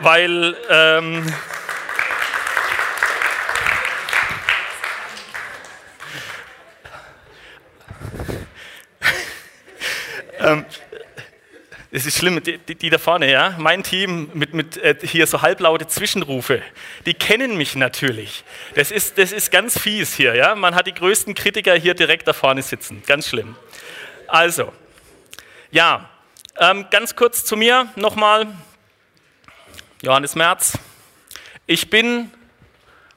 weil ähm, ähm, es ist schlimm, die, die, da vorne, ja, mein Team mit, mit äh, hier so halblaute Zwischenrufe, die kennen mich natürlich. Das ist, das ist ganz fies hier, ja. Man hat die größten Kritiker hier direkt da vorne sitzen, ganz schlimm. Also, ja, ähm, ganz kurz zu mir nochmal. Johannes Merz. Ich bin,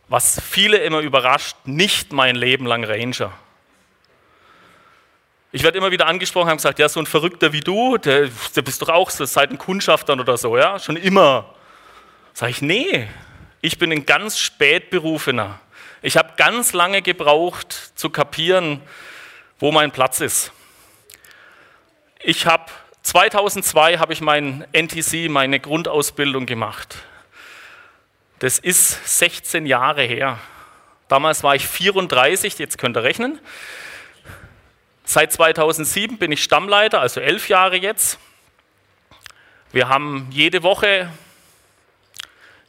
was viele immer überrascht, nicht mein Leben lang Ranger. Ich werde immer wieder angesprochen, haben gesagt, ja, so ein Verrückter wie du, der, der bist doch auch so seit den Kundschaftern oder so, ja, schon immer. Sag ich, nee, ich bin ein ganz spätberufener. Ich habe ganz lange gebraucht zu kapieren, wo mein Platz ist. Ich habe 2002 habe ich mein NTC, meine Grundausbildung gemacht. Das ist 16 Jahre her. Damals war ich 34, jetzt könnt ihr rechnen. Seit 2007 bin ich Stammleiter, also elf Jahre jetzt. Wir haben jede Woche,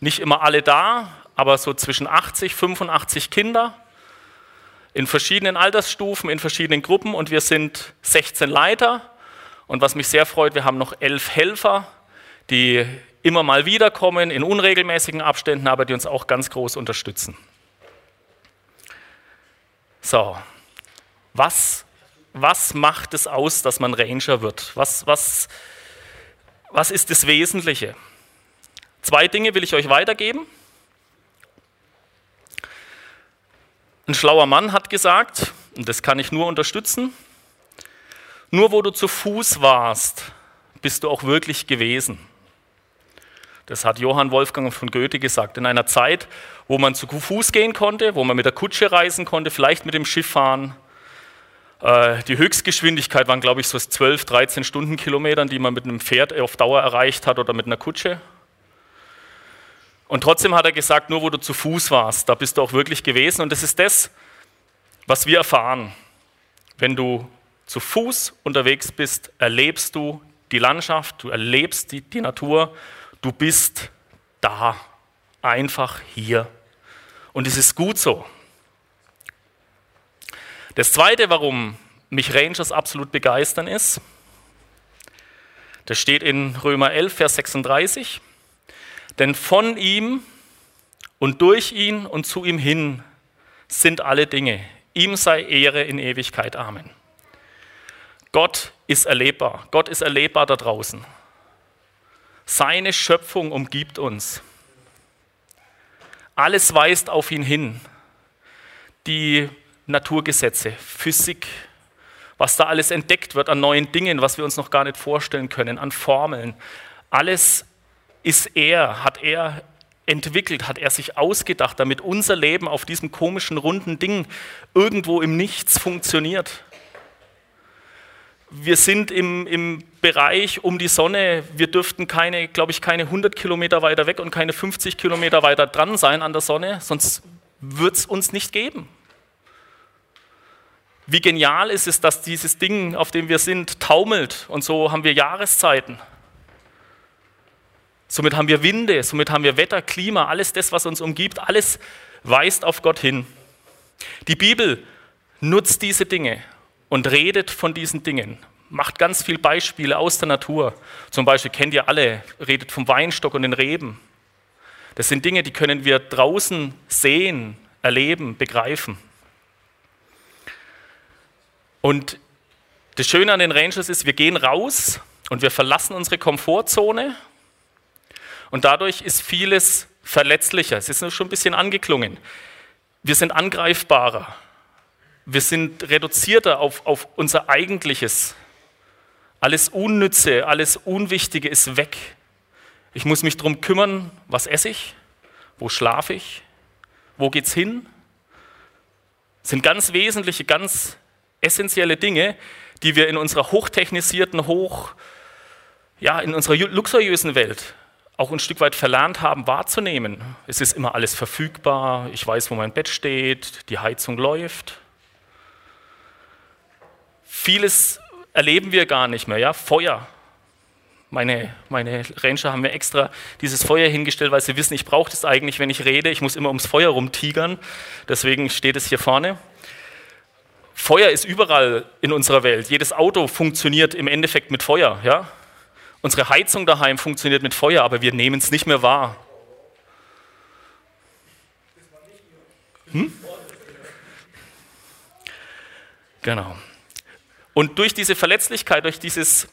nicht immer alle da, aber so zwischen 80, 85 Kinder in verschiedenen Altersstufen, in verschiedenen Gruppen und wir sind 16 Leiter. Und was mich sehr freut, wir haben noch elf Helfer, die immer mal wiederkommen in unregelmäßigen Abständen, aber die uns auch ganz groß unterstützen. So, was was macht es aus, dass man Ranger wird? Was, was, was ist das Wesentliche? Zwei Dinge will ich euch weitergeben. Ein schlauer Mann hat gesagt, und das kann ich nur unterstützen, nur wo du zu Fuß warst, bist du auch wirklich gewesen. Das hat Johann Wolfgang von Goethe gesagt. In einer Zeit, wo man zu Fuß gehen konnte, wo man mit der Kutsche reisen konnte, vielleicht mit dem Schiff fahren, äh, die Höchstgeschwindigkeit waren, glaube ich, so 12, 13 Stundenkilometern, die man mit einem Pferd auf Dauer erreicht hat oder mit einer Kutsche. Und trotzdem hat er gesagt, nur wo du zu Fuß warst, da bist du auch wirklich gewesen. Und das ist das, was wir erfahren. Wenn du zu Fuß unterwegs bist, erlebst du die Landschaft, du erlebst die, die Natur, du bist da, einfach hier. Und es ist gut so. Das Zweite, warum mich Rangers absolut begeistern, ist, das steht in Römer 11, Vers 36, denn von ihm und durch ihn und zu ihm hin sind alle Dinge. Ihm sei Ehre in Ewigkeit. Amen. Gott ist erlebbar. Gott ist erlebbar da draußen. Seine Schöpfung umgibt uns. Alles weist auf ihn hin. Die Naturgesetze, Physik, was da alles entdeckt wird an neuen Dingen, was wir uns noch gar nicht vorstellen können, an Formeln. Alles ist er, hat er entwickelt, hat er sich ausgedacht, damit unser Leben auf diesem komischen, runden Ding irgendwo im Nichts funktioniert. Wir sind im, im Bereich um die Sonne, wir dürften keine, glaube ich, keine 100 Kilometer weiter weg und keine 50 Kilometer weiter dran sein an der Sonne, sonst wird es uns nicht geben. Wie genial ist es, dass dieses Ding, auf dem wir sind, taumelt und so haben wir Jahreszeiten. Somit haben wir Winde, somit haben wir Wetter, Klima, alles das, was uns umgibt, alles weist auf Gott hin. Die Bibel nutzt diese Dinge und redet von diesen Dingen, macht ganz viele Beispiele aus der Natur. Zum Beispiel kennt ihr alle, redet vom Weinstock und den Reben. Das sind Dinge, die können wir draußen sehen, erleben, begreifen. Und das Schöne an den Rangers ist, wir gehen raus und wir verlassen unsere Komfortzone und dadurch ist vieles verletzlicher. Es ist schon ein bisschen angeklungen. Wir sind angreifbarer. Wir sind reduzierter auf, auf unser Eigentliches. Alles Unnütze, alles Unwichtige ist weg. Ich muss mich darum kümmern, was esse ich, wo schlafe ich, wo geht's hin. Das sind ganz wesentliche, ganz essentielle Dinge, die wir in unserer hochtechnisierten, hoch, ja, in unserer luxuriösen Welt auch ein Stück weit verlernt haben wahrzunehmen. Es ist immer alles verfügbar, ich weiß, wo mein Bett steht, die Heizung läuft. Vieles erleben wir gar nicht mehr, ja, Feuer. Meine, meine Ranger haben mir extra dieses Feuer hingestellt, weil sie wissen, ich brauche das eigentlich, wenn ich rede. Ich muss immer ums Feuer rumtigern. Deswegen steht es hier vorne. Feuer ist überall in unserer Welt. Jedes Auto funktioniert im Endeffekt mit Feuer. Ja? Unsere Heizung daheim funktioniert mit Feuer, aber wir nehmen es nicht mehr wahr. Hm? Genau. Und durch diese Verletzlichkeit, durch dieses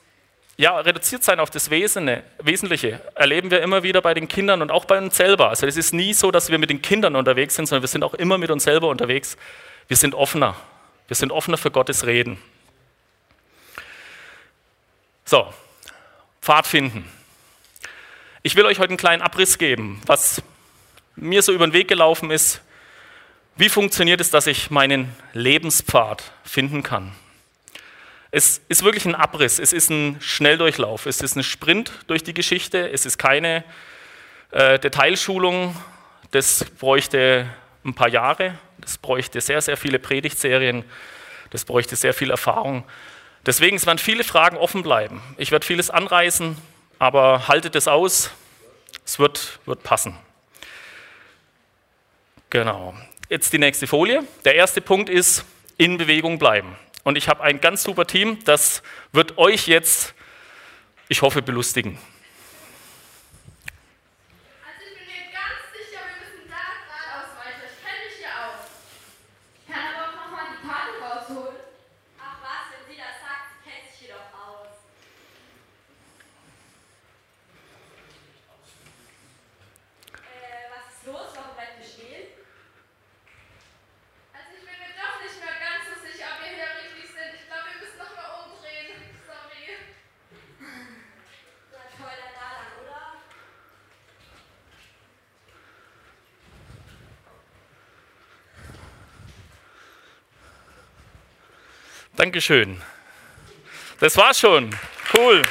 ja, reduziert sein auf das Wesentliche erleben wir immer wieder bei den Kindern und auch bei uns selber. Also es ist nie so, dass wir mit den Kindern unterwegs sind, sondern wir sind auch immer mit uns selber unterwegs. Wir sind offener. Wir sind offener für Gottes Reden. So, Pfad finden. Ich will euch heute einen kleinen Abriss geben, was mir so über den Weg gelaufen ist. Wie funktioniert es, dass ich meinen Lebenspfad finden kann? Es ist wirklich ein Abriss, es ist ein Schnelldurchlauf, es ist ein Sprint durch die Geschichte, es ist keine äh, Detailschulung, das bräuchte ein paar Jahre, das bräuchte sehr, sehr viele Predigtserien, das bräuchte sehr viel Erfahrung. Deswegen werden viele Fragen offen bleiben. Ich werde vieles anreißen, aber haltet es aus, es wird, wird passen. Genau. Jetzt die nächste Folie. Der erste Punkt ist, in Bewegung bleiben. Und ich habe ein ganz super Team, das wird euch jetzt, ich hoffe, belustigen. Dankeschön. Das war's schon. Cool.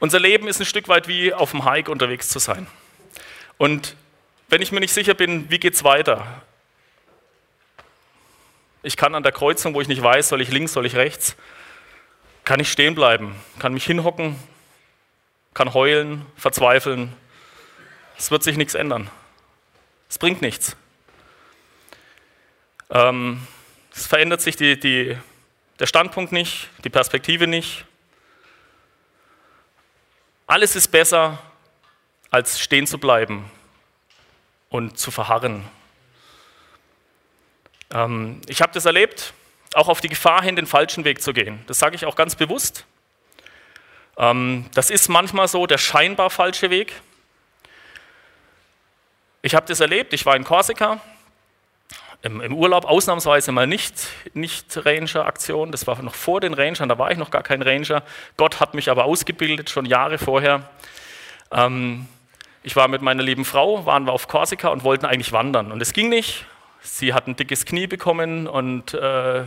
Unser Leben ist ein Stück weit wie auf dem Hike unterwegs zu sein. Und wenn ich mir nicht sicher bin, wie geht's weiter? Ich kann an der Kreuzung, wo ich nicht weiß, soll ich links, soll ich rechts, kann ich stehen bleiben, kann mich hinhocken, kann heulen, verzweifeln. Es wird sich nichts ändern. Es bringt nichts. Ähm, es verändert sich die, die, der Standpunkt nicht, die Perspektive nicht. Alles ist besser, als stehen zu bleiben und zu verharren. Ähm, ich habe das erlebt, auch auf die Gefahr hin, den falschen Weg zu gehen. Das sage ich auch ganz bewusst. Ähm, das ist manchmal so der scheinbar falsche Weg. Ich habe das erlebt, ich war in Korsika, im, im, Urlaub ausnahmsweise mal nicht, nicht Ranger-Aktion, das war noch vor den Rangern, da war ich noch gar kein Ranger. Gott hat mich aber ausgebildet, schon Jahre vorher. Ähm, ich war mit meiner lieben Frau, waren wir auf Korsika und wollten eigentlich wandern und es ging nicht. Sie hat ein dickes Knie bekommen und äh,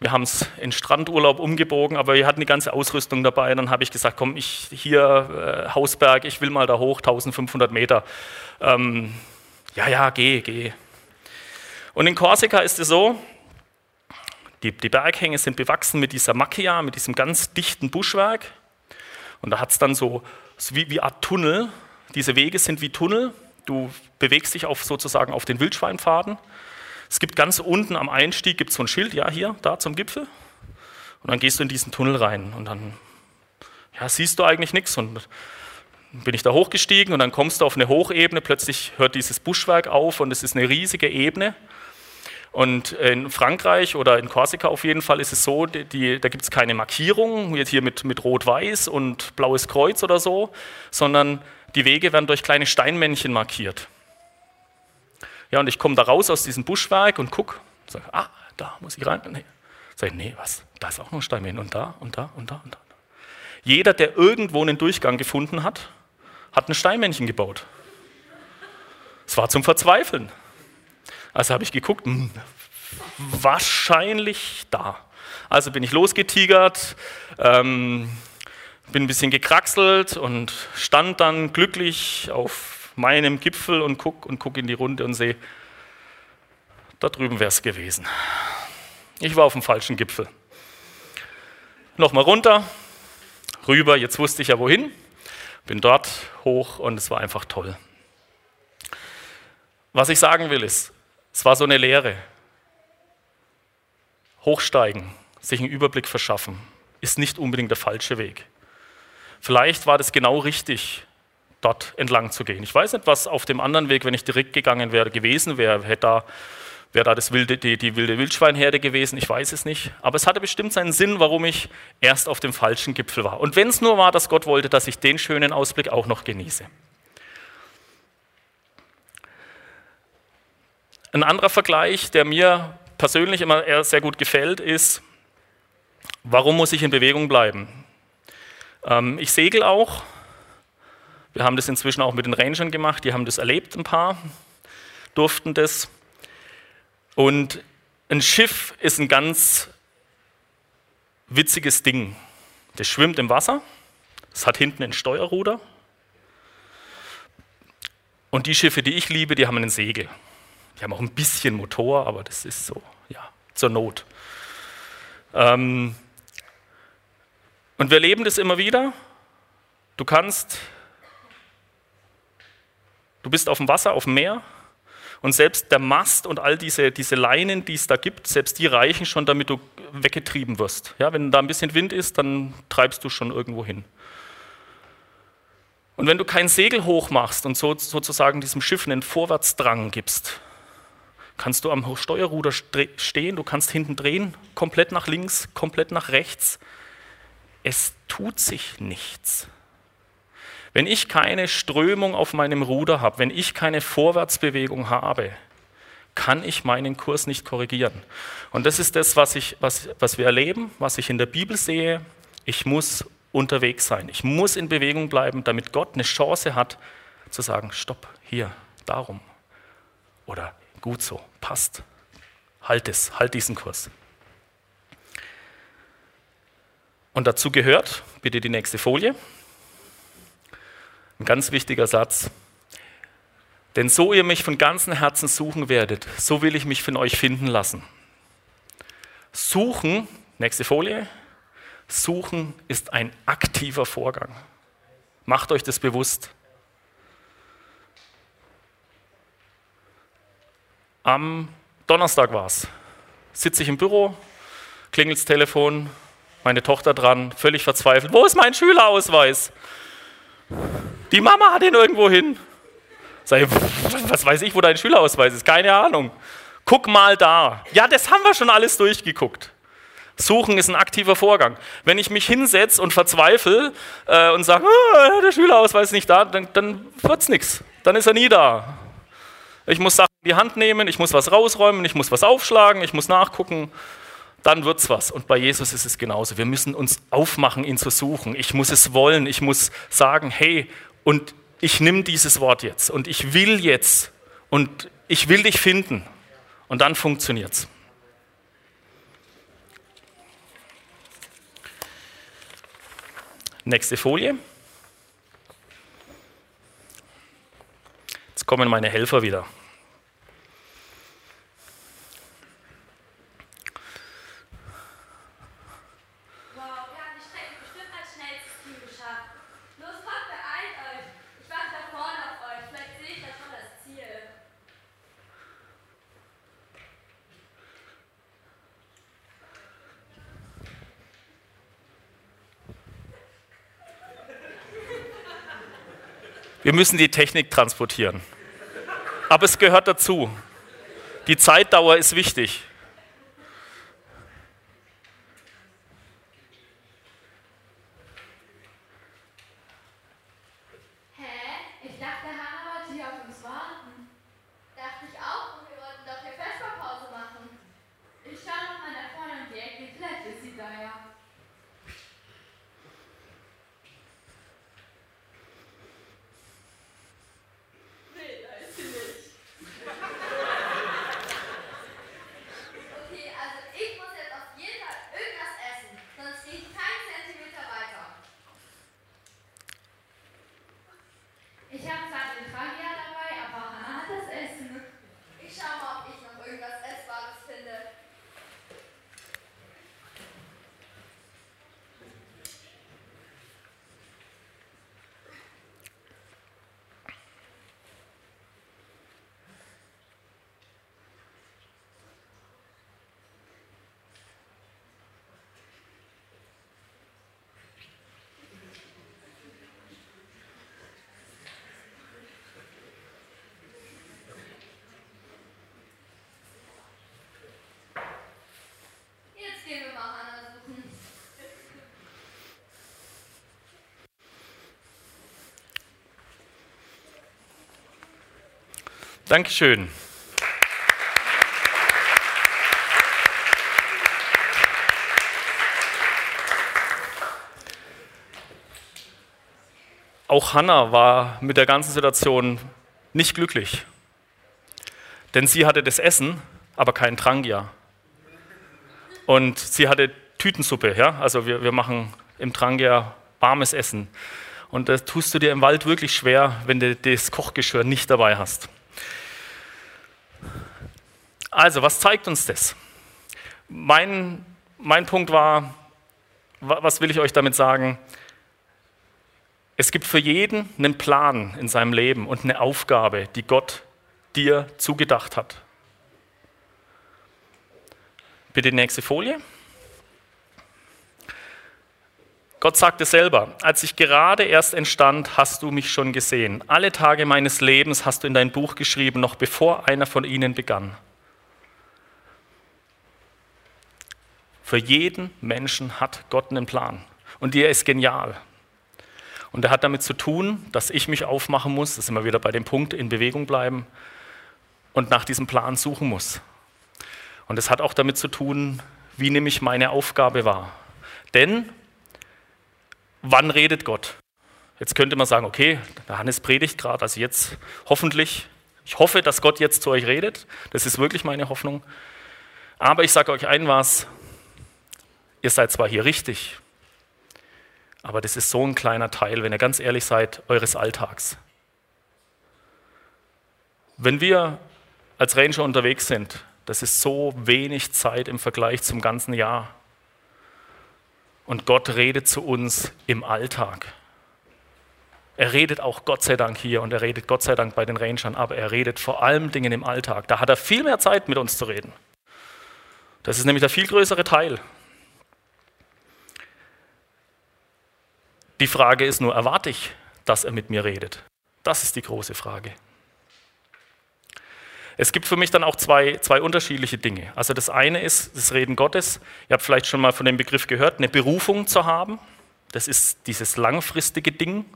wir haben es in Strandurlaub umgebogen, aber wir hatten die ganze Ausrüstung dabei. Dann habe ich gesagt, komm, ich hier äh, Hausberg, ich will mal da hoch, 1500 Meter. Ähm, ja, ja, geh, geh. Und in Korsika ist es so, die, die Berghänge sind bewachsen mit dieser Macchia, mit diesem ganz dichten Buschwerk. Und da hat es dann so, so wie, wie Art Tunnel. Diese Wege sind wie Tunnel. Du bewegst dich auf, sozusagen auf den Wildschweinpfaden. Es gibt ganz unten am Einstieg gibt so ein Schild, ja, hier, da zum Gipfel. Und dann gehst du in diesen Tunnel rein und dann ja, siehst du eigentlich nichts. Und bin ich da hochgestiegen und dann kommst du auf eine Hochebene, plötzlich hört dieses Buschwerk auf und es ist eine riesige Ebene. Und in Frankreich oder in Korsika auf jeden Fall ist es so, die, die, da gibt es keine Markierung, jetzt hier mit, mit Rot-Weiß und blaues Kreuz oder so, sondern die Wege werden durch kleine Steinmännchen markiert. Ja, und ich komme da raus aus diesem Buschwerk und gucke, sage, ah, da muss ich rein. Nee. Ich, nee, was? Da ist auch noch ein Steinmännchen und da und da und da und da. Jeder, der irgendwo einen Durchgang gefunden hat, hat ein Steinmännchen gebaut. Es war zum Verzweifeln. Also habe ich geguckt, mh, hm, wahrscheinlich da. Also bin ich losgetigert, ähm, bin ein bisschen gekraxelt und stand dann glücklich auf meinem Gipfel und gucke und guck in die Runde und sehe, da drüben wäre es gewesen. Ich war auf dem falschen Gipfel. Nochmal runter, rüber, jetzt wusste ich ja wohin, bin dort hoch und es war einfach toll. Was ich sagen will ist, es war so eine Lehre. Hochsteigen, sich einen Überblick verschaffen, ist nicht unbedingt der falsche Weg. Vielleicht war das genau richtig, dort entlang zu gehen. Ich weiß nicht, was auf dem anderen Weg, wenn ich direkt gegangen wäre, gewesen wäre. Hätte da, wäre da das wilde, die, die wilde Wildschweinherde gewesen? Ich weiß es nicht. Aber es hatte bestimmt seinen Sinn, warum ich erst auf dem falschen Gipfel war. Und wenn es nur war, dass Gott wollte, dass ich den schönen Ausblick auch noch genieße. Ein anderer Vergleich, der mir persönlich immer sehr gut gefällt, ist, warum muss ich in Bewegung bleiben? Ähm, ich segel auch. Wir haben das inzwischen auch mit den Rangern gemacht, die haben das erlebt, ein paar durften das. Und ein Schiff ist ein ganz witziges Ding. Das schwimmt im Wasser, es hat hinten ein Steuerruder. Und die Schiffe, die ich liebe, die haben einen Segel. Die haben auch ein bisschen Motor, aber das ist so, ja, zur Not. Ähm, und wir leben das immer wieder. Du kannst, du bist auf dem Wasser, auf dem Meer und selbst der Mast und all diese, diese Leinen, die es da gibt, selbst die reichen schon, damit du weggetrieben wirst. Ja, wenn da ein bisschen Wind ist, dann treibst du schon irgendwo hin. Und wenn du kein Segel hoch machst und so, sozusagen diesem Schiff einen Vorwärtsdrang gibst, kannst du am Steuerruder stehen, du kannst hinten drehen, komplett nach links, komplett nach rechts. Es tut sich nichts. Wenn ich keine Strömung auf meinem Ruder habe, wenn ich keine Vorwärtsbewegung habe, kann ich meinen Kurs nicht korrigieren. Und das ist das, was, ich, was, was wir erleben, was ich in der Bibel sehe. Ich muss unterwegs sein. Ich muss in Bewegung bleiben, damit Gott eine Chance hat zu sagen, stopp, hier, darum. Oder Gut so, passt. Halt es, halt diesen Kurs. Und dazu gehört, bitte die nächste Folie, ein ganz wichtiger Satz. Denn so ihr mich von ganzem Herzen suchen werdet, so will ich mich von euch finden lassen. Suchen, nächste Folie, suchen ist ein aktiver Vorgang. Macht euch das bewusst. Am Donnerstag war es. Sitze ich im Büro, klingelt das Telefon, meine Tochter dran, völlig verzweifelt. Wo ist mein Schülerausweis? Die Mama hat ihn irgendwo hin. Sag ich, was weiß ich, wo dein Schülerausweis ist? Keine Ahnung. Guck mal da. Ja, das haben wir schon alles durchgeguckt. Suchen ist ein aktiver Vorgang. Wenn ich mich hinsetze und verzweifle äh, und sage, ah, der Schülerausweis ist nicht da, dann, dann wird es nichts. Dann ist er nie da. Ich muss Sachen in die Hand nehmen, ich muss was rausräumen, ich muss was aufschlagen, ich muss nachgucken, dann wird's was. Und bei Jesus ist es genauso. Wir müssen uns aufmachen, ihn zu suchen. Ich muss es wollen, ich muss sagen, hey, und ich nehme dieses Wort jetzt und ich will jetzt und ich will dich finden. Und dann funktioniert's. Nächste Folie. Jetzt kommen meine Helfer wieder. Wir müssen die Technik transportieren. Aber es gehört dazu. Die Zeitdauer ist wichtig. Dankeschön. Auch Hannah war mit der ganzen Situation nicht glücklich. Denn sie hatte das Essen, aber keinen Trangia. Und sie hatte Tütensuppe, ja? Also wir, wir machen im Trangia warmes Essen. Und das tust du dir im Wald wirklich schwer, wenn du das Kochgeschirr nicht dabei hast. Also, was zeigt uns das? Mein, mein Punkt war, was will ich euch damit sagen? Es gibt für jeden einen Plan in seinem Leben und eine Aufgabe, die Gott dir zugedacht hat. Bitte die nächste Folie. Gott sagte selber, als ich gerade erst entstand, hast du mich schon gesehen. Alle Tage meines Lebens hast du in dein Buch geschrieben, noch bevor einer von ihnen begann. Für jeden Menschen hat Gott einen Plan und der ist genial. Und er hat damit zu tun, dass ich mich aufmachen muss, das sind wir wieder bei dem Punkt, in Bewegung bleiben und nach diesem Plan suchen muss. Und es hat auch damit zu tun, wie nehme ich meine Aufgabe wahr. Denn wann redet Gott? Jetzt könnte man sagen, okay, der Hannes predigt gerade, also jetzt hoffentlich, ich hoffe, dass Gott jetzt zu euch redet. Das ist wirklich meine Hoffnung. Aber ich sage euch ein was, ihr seid zwar hier richtig, aber das ist so ein kleiner Teil, wenn ihr ganz ehrlich seid, eures Alltags. Wenn wir als Ranger unterwegs sind, das ist so wenig Zeit im Vergleich zum ganzen Jahr. Und Gott redet zu uns im Alltag. Er redet auch Gott sei Dank hier und er redet Gott sei Dank bei den Rangern, aber er redet vor allem Dingen im Alltag. Da hat er viel mehr Zeit mit uns zu reden. Das ist nämlich der viel größere Teil. Die Frage ist nur, erwarte ich, dass er mit mir redet? Das ist die große Frage. Es gibt für mich dann auch zwei, zwei unterschiedliche Dinge. Also das eine ist das Reden Gottes. Ihr habt vielleicht schon mal von dem Begriff gehört, eine Berufung zu haben. Das ist dieses langfristige Ding.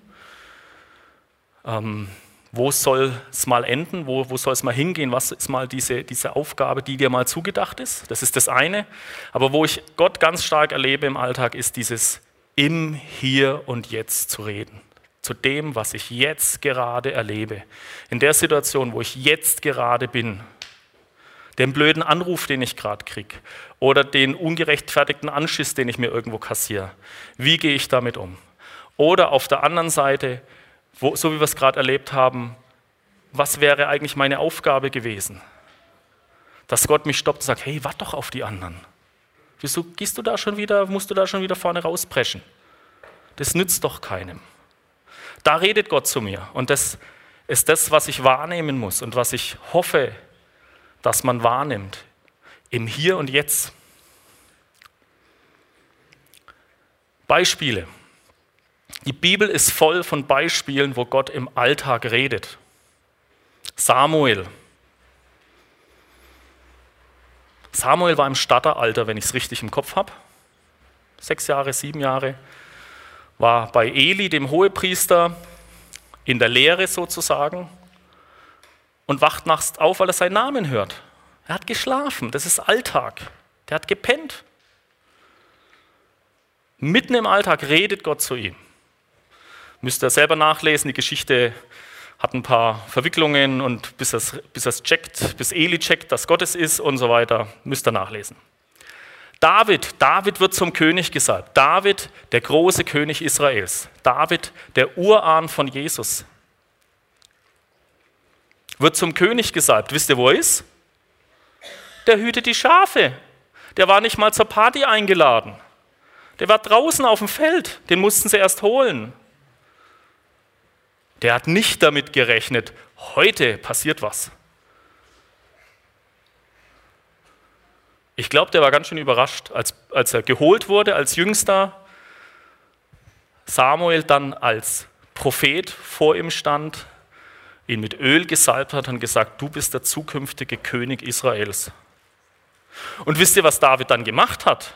Ähm, wo soll es mal enden? Wo, wo soll es mal hingehen? Was ist mal diese, diese Aufgabe, die dir mal zugedacht ist? Das ist das eine. Aber wo ich Gott ganz stark erlebe im Alltag, ist dieses im Hier und Jetzt zu reden zu dem, was ich jetzt gerade erlebe. In der Situation, wo ich jetzt gerade bin. Den blöden Anruf, den ich gerade kriege. Oder den ungerechtfertigten Anschiss, den ich mir irgendwo kassiere. Wie gehe ich damit um? Oder auf der anderen Seite, wo, so wie wir es gerade erlebt haben, was wäre eigentlich meine Aufgabe gewesen? Dass Gott mich stoppt und sagt, hey, warte doch auf die anderen. Wieso gehst du da schon wieder, musst du da schon wieder vorne rauspreschen? Das nützt doch keinem. Da redet Gott zu mir. Und das ist das, was ich wahrnehmen muss und was ich hoffe, dass man wahrnimmt. Im Hier und Jetzt. Beispiele. Die Bibel ist voll von Beispielen, wo Gott im Alltag redet. Samuel. Samuel war im Starteralter, wenn ich es richtig im Kopf habe. Sechs Jahre, sieben Jahre war bei Eli, dem Hohepriester, in der Lehre sozusagen und wacht nachts auf, weil er seinen Namen hört. Er hat geschlafen, das ist Alltag. Der hat gepennt. Mitten im Alltag redet Gott zu ihm. Müsst ihr selber nachlesen, die Geschichte hat ein paar Verwicklungen und bis es bis checkt, bis Eli checkt, dass Gott es ist und so weiter, müsst ihr nachlesen. David, David wird zum König gesagt. David, der große König Israels. David, der Urahn von Jesus. Wird zum König gesagt. Wisst ihr, wo er ist? Der hütet die Schafe. Der war nicht mal zur Party eingeladen. Der war draußen auf dem Feld. Den mussten sie erst holen. Der hat nicht damit gerechnet, heute passiert was. Ich glaube, der war ganz schön überrascht, als, als er geholt wurde als Jüngster, Samuel dann als Prophet vor ihm stand, ihn mit Öl gesalbt hat und gesagt, du bist der zukünftige König Israels. Und wisst ihr, was David dann gemacht hat?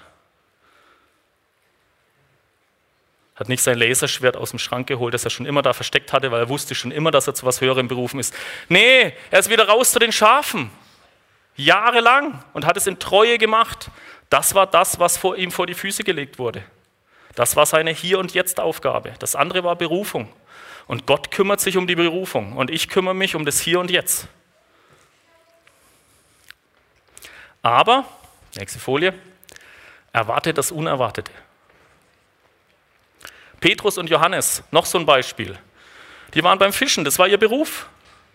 Hat nicht sein Laserschwert aus dem Schrank geholt, das er schon immer da versteckt hatte, weil er wusste schon immer, dass er zu was Höherem berufen ist. Nee, er ist wieder raus zu den Schafen. Jahrelang und hat es in Treue gemacht. Das war das, was vor ihm vor die Füße gelegt wurde. Das war seine Hier- und Jetzt-Aufgabe. Das andere war Berufung. Und Gott kümmert sich um die Berufung und ich kümmere mich um das Hier und Jetzt. Aber, nächste Folie, erwarte das Unerwartete. Petrus und Johannes, noch so ein Beispiel. Die waren beim Fischen, das war ihr Beruf.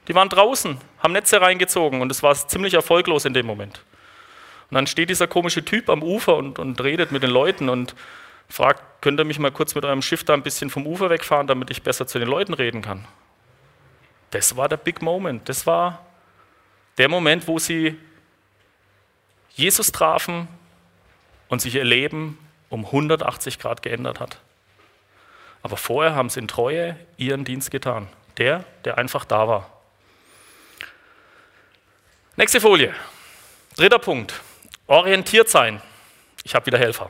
Die waren draußen, haben Netze reingezogen und es war ziemlich erfolglos in dem Moment. Und dann steht dieser komische Typ am Ufer und, und redet mit den Leuten und fragt, könnt ihr mich mal kurz mit eurem Schiff da ein bisschen vom Ufer wegfahren, damit ich besser zu den Leuten reden kann. Das war der Big Moment. Das war der Moment, wo sie Jesus trafen und sich ihr Leben um 180 Grad geändert hat. Aber vorher haben sie in Treue ihren Dienst getan. Der, der einfach da war. Nächste Folie. Dritter Punkt. Orientiert sein. Ich habe wieder Helfer.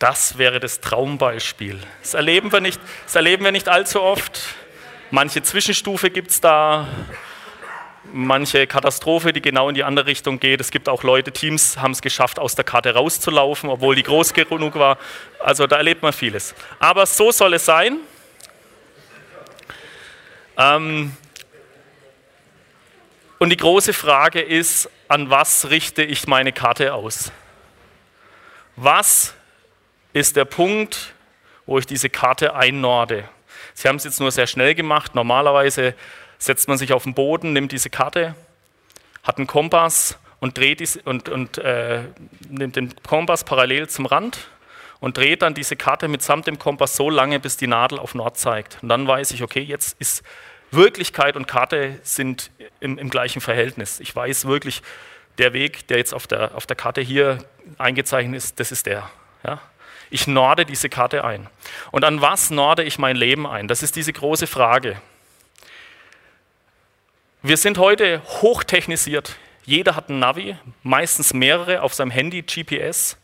Das wäre das Traumbeispiel. Das erleben wir nicht, das erleben wir nicht allzu oft. Manche Zwischenstufe gibt es da, manche Katastrophe, die genau in die andere Richtung geht. Es gibt auch Leute, Teams haben es geschafft, aus der Karte rauszulaufen, obwohl die groß genug war. Also da erlebt man vieles. Aber so soll es sein. Ähm und die große Frage ist, an was richte ich meine Karte aus? Was ist der Punkt, wo ich diese Karte einnorde. Sie haben es jetzt nur sehr schnell gemacht. Normalerweise setzt man sich auf den Boden, nimmt diese Karte, hat einen Kompass und, dreht diese, und, und äh, nimmt den Kompass parallel zum Rand und dreht dann diese Karte mitsamt dem Kompass so lange, bis die Nadel auf Nord zeigt. Und dann weiß ich, okay, jetzt ist Wirklichkeit und Karte sind im, im gleichen Verhältnis. Ich weiß wirklich, der Weg, der jetzt auf der, auf der Karte hier eingezeichnet ist, das ist der. Ja? Ich norde diese Karte ein. Und an was norde ich mein Leben ein? Das ist diese große Frage. Wir sind heute hochtechnisiert. Jeder hat ein Navi, meistens mehrere auf seinem Handy, GPS.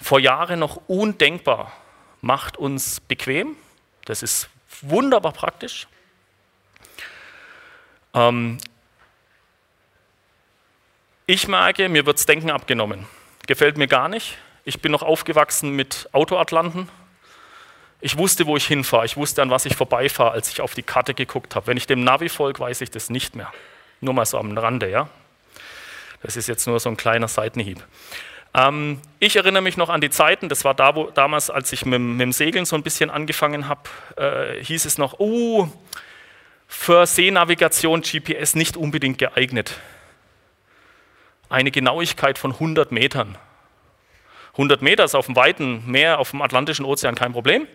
Vor Jahren noch undenkbar. Macht uns bequem. Das ist wunderbar praktisch. Ähm ich merke, mir wird das Denken abgenommen. Gefällt mir gar nicht. Ich bin noch aufgewachsen mit Autoatlanten. Ich wusste, wo ich hinfahre. Ich wusste, an was ich vorbeifahre, als ich auf die Karte geguckt habe. Wenn ich dem Navi folge, weiß ich das nicht mehr. Nur mal so am Rande, ja. Das ist jetzt nur so ein kleiner Seitenhieb. Ähm, ich erinnere mich noch an die Zeiten, das war da, wo, damals, als ich mit, mit, dem Segeln so ein bisschen angefangen habe, äh, hieß es noch, oh, für Seenavigation GPS nicht unbedingt geeignet. Eine Genauigkeit von 100 Metern. 100 Meter ist auf dem weiten Meer, auf dem Atlantischen Ozean kein Problem.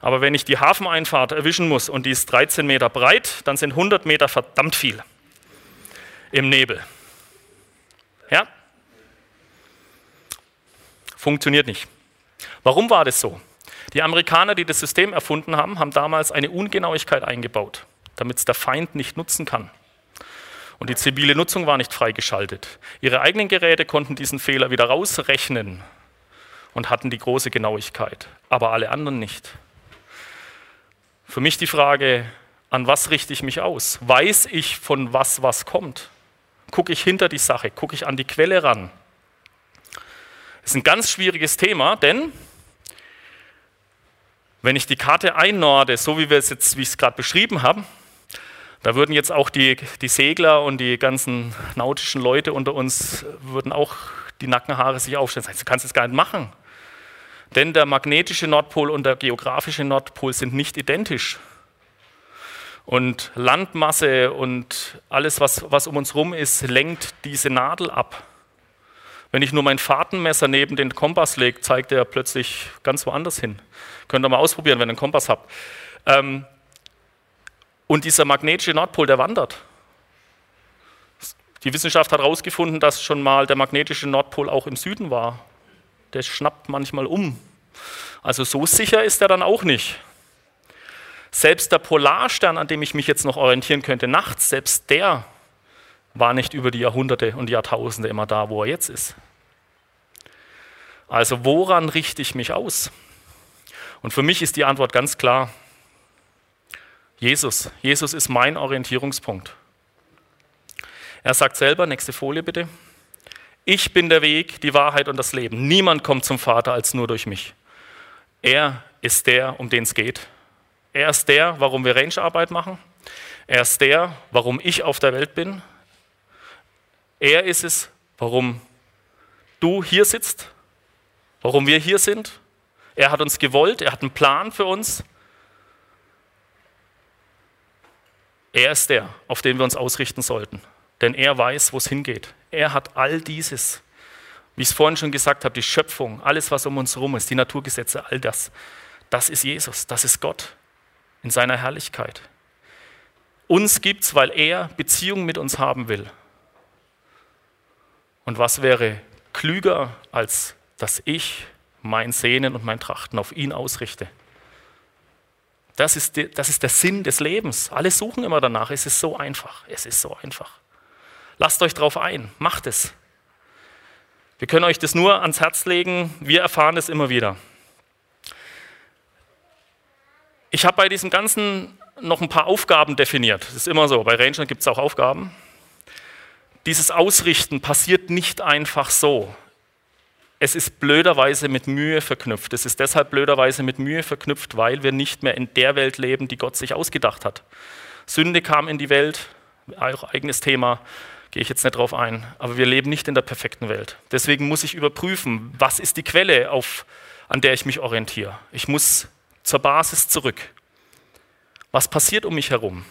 Aber wenn ich die Hafeneinfahrt erwischen muss und die ist 13 Meter breit, dann sind 100 Meter verdammt viel im Nebel. Ja? Funktioniert nicht. Warum war das so? Die Amerikaner, die das System erfunden haben, haben damals eine Ungenauigkeit eingebaut, damit es der Feind nicht nutzen kann. Und die zivile Nutzung war nicht freigeschaltet. Ihre eigenen Geräte konnten diesen Fehler wieder rausrechnen und hatten die große Genauigkeit, aber alle anderen nicht. Für mich die Frage, an was richte ich mich aus? Weiß ich, von was was kommt? Gucke ich hinter die Sache? Gucke ich an die Quelle ran? Das ist ein ganz schwieriges Thema, denn wenn ich die Karte einnorde, so wie wir es jetzt, wie ich es gerade beschrieben habe, da würden jetzt auch die, die Segler und die ganzen nautischen Leute unter uns, würden auch die Nackenhaare sich aufstellen. Du kannst es gar nicht machen. Denn der magnetische Nordpol und der geografische Nordpol sind nicht identisch. Und Landmasse und alles, was, was um uns herum ist, lenkt diese Nadel ab. Wenn ich nur mein Fahrtenmesser neben den Kompass lege, zeigt er plötzlich ganz woanders hin. Könnt ihr mal ausprobieren, wenn ihr einen Kompass habt. Ähm, und dieser magnetische Nordpol, der wandert. Die Wissenschaft hat herausgefunden, dass schon mal der magnetische Nordpol auch im Süden war. Der schnappt manchmal um. Also so sicher ist er dann auch nicht. Selbst der Polarstern, an dem ich mich jetzt noch orientieren könnte, nachts, selbst der war nicht über die Jahrhunderte und Jahrtausende immer da, wo er jetzt ist. Also woran richte ich mich aus? Und für mich ist die Antwort ganz klar, Jesus. Jesus ist mein Orientierungspunkt. Er sagt selber, nächste Folie bitte, ich bin der Weg, die Wahrheit und das Leben. Niemand kommt zum Vater als nur durch mich. Er ist der, um den es geht. Er ist der, warum wir Rangearbeit machen. Er ist der, warum ich auf der Welt bin. Er ist es, warum du hier sitzt, warum wir hier sind. Er hat uns gewollt, er hat einen Plan für uns. Er ist der, auf den wir uns ausrichten sollten. Denn er weiß, wo es hingeht. Er hat all dieses, wie ich es vorhin schon gesagt habe, die Schöpfung, alles, was um uns herum ist, die Naturgesetze, all das. Das ist Jesus, das ist Gott in seiner Herrlichkeit. Uns gibt es, weil er Beziehung mit uns haben will. Und was wäre klüger, als dass ich mein Sehnen und mein Trachten auf ihn ausrichte? Das ist, die, das ist der Sinn des Lebens. Alle suchen immer danach. Es ist so einfach. Es ist so einfach. Lasst euch darauf ein. Macht es. Wir können euch das nur ans Herz legen. Wir erfahren es immer wieder. Ich habe bei diesem Ganzen noch ein paar Aufgaben definiert. Das ist immer so. Bei Ranger gibt es auch Aufgaben. Dieses Ausrichten passiert nicht einfach so es ist blöderweise mit Mühe verknüpft. Es ist deshalb blöderweise mit Mühe verknüpft, weil wir nicht mehr in der Welt leben, die Gott sich ausgedacht hat. Sünde kam in die Welt, auch eigenes Thema, gehe ich jetzt nicht drauf ein, aber wir leben nicht in der perfekten Welt. Deswegen muss ich überprüfen, was ist die Quelle, auf, an der ich mich orientiere. Ich muss zur Basis zurück. Was passiert um mich herum?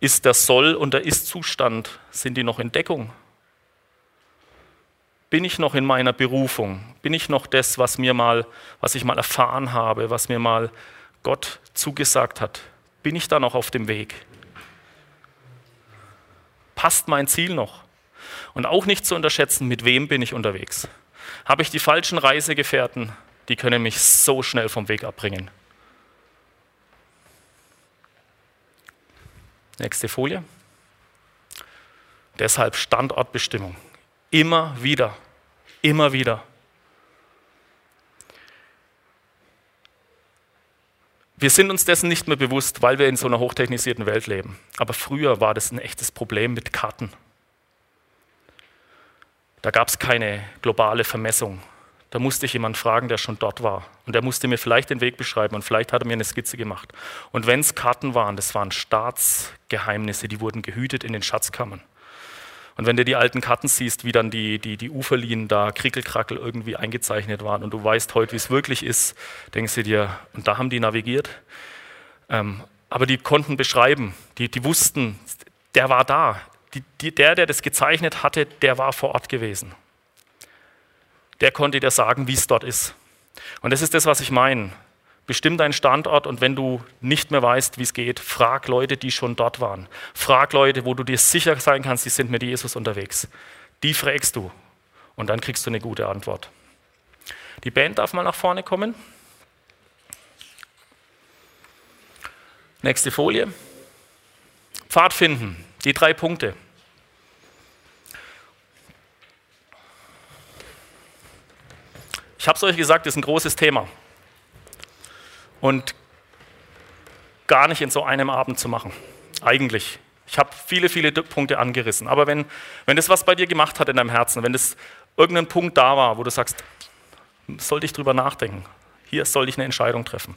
Ist der Soll- und der Ist-Zustand, sind die noch in Deckung? Bin ich noch in meiner Berufung? Bin ich noch das, was mir mal, was ich mal erfahren habe, was mir mal Gott zugesagt hat? Bin ich da noch auf dem Weg? Passt mein Ziel noch? Und auch nicht zu unterschätzen, mit wem bin ich unterwegs? Habe ich die falschen Reisegefährten? Die können mich so schnell vom Weg abbringen. Nächste Folie. Deshalb Standortbestimmung. Immer wieder. Immer wieder. Wir sind uns dessen nicht mehr bewusst, weil wir in so einer hochtechnisierten Welt leben. Aber früher war das ein echtes Problem mit Karten. Da gab es keine globale Vermessung. Da musste ich jemanden fragen, der schon dort war. Und der musste mir vielleicht den Weg beschreiben und vielleicht hat er mir eine Skizze gemacht. Und wenn es Karten waren, das waren Staatsgeheimnisse, die wurden gehütet in den Schatzkammern. Und wenn du die alten Karten siehst, wie dann die, die, die Uferlinien da krickelkrackel irgendwie eingezeichnet waren und du weißt heute, wie es wirklich ist, denkst du dir, und da haben die navigiert. Ähm, aber die konnten beschreiben, die, die wussten, der war da. Die, die, der, der das gezeichnet hatte, der war vor Ort gewesen. Der konnte dir sagen, wie es dort ist. Und das ist das, was ich meine. Bestimm deinen Standort und wenn du nicht mehr weißt, wie es geht, frag Leute, die schon dort waren. Frag Leute, wo du dir sicher sein kannst, die sind mit Jesus unterwegs. Die fragst du und dann kriegst du eine gute Antwort. Die Band darf mal nach vorne kommen. Nächste Folie. Pfad finden, die drei Punkte. Ich habe es euch gesagt, das ist ein großes Thema und gar nicht in so einem Abend zu machen. Eigentlich. Ich habe viele, viele Punkte angerissen. Aber wenn, wenn das was bei dir gemacht hat in deinem Herzen, wenn das irgendein Punkt da war, wo du sagst, sollte ich drüber nachdenken, hier soll ich eine Entscheidung treffen.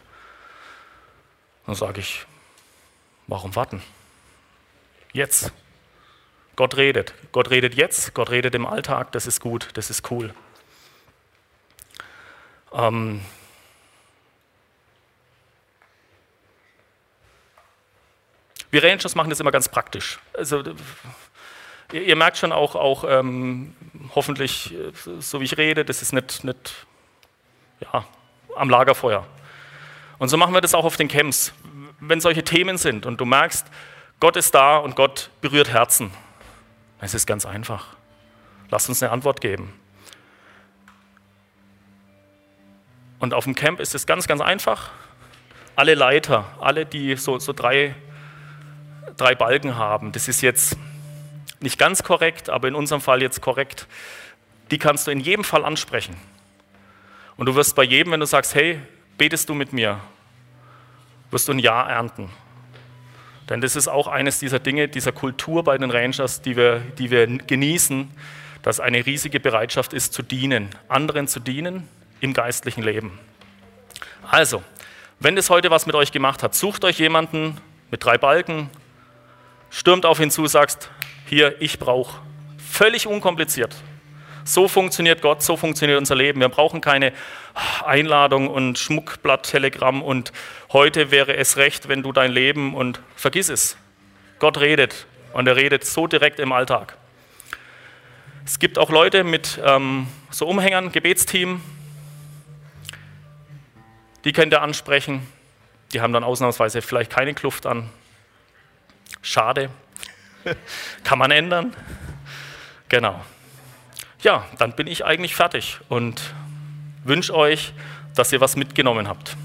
Dann sage ich, warum warten? Jetzt. Gott redet. Gott redet jetzt, Gott redet im Alltag, das ist gut, das ist cool. Ähm wir Rangers machen das immer ganz praktisch. Also, ihr, ihr merkt schon auch, auch ähm, hoffentlich, äh, so wie ich rede, das ist nicht, nicht ja, am Lagerfeuer. Und so machen wir das auch auf den Camps. Wenn solche Themen sind und du merkst, Gott ist da und Gott berührt Herzen, es ist ganz einfach. Lasst uns eine Antwort geben. Und auf dem Camp ist es ganz, ganz einfach. Alle Leiter, alle, die so, so drei, drei Balken haben, das ist jetzt nicht ganz korrekt, aber in unserem Fall jetzt korrekt, die kannst du in jedem Fall ansprechen. Und du wirst bei jedem, wenn du sagst, hey, betest du mit mir, wirst du ein Ja ernten. Denn das ist auch eines dieser Dinge, dieser Kultur bei den Rangers, die wir, die wir genießen, dass eine riesige Bereitschaft ist zu dienen, anderen zu dienen im geistlichen Leben. Also, wenn das heute was mit euch gemacht hat, sucht euch jemanden mit drei Balken, stürmt auf ihn zu, sagst, hier, ich brauche. Völlig unkompliziert. So funktioniert Gott, so funktioniert unser Leben. Wir brauchen keine Einladung und Schmuckblatt-Telegramm und heute wäre es recht, wenn du dein Leben und vergiss es. Gott redet und er redet so direkt im Alltag. Es gibt auch Leute mit ähm, so Umhängern, Gebetsteam, die könnt ihr ansprechen. Die haben dann ausnahmsweise vielleicht keine Kluft an. Schade. Kann man ändern. Genau ja, dann bin ich eigentlich fertig und wünsche euch, dass ihr was mitgenommen habt.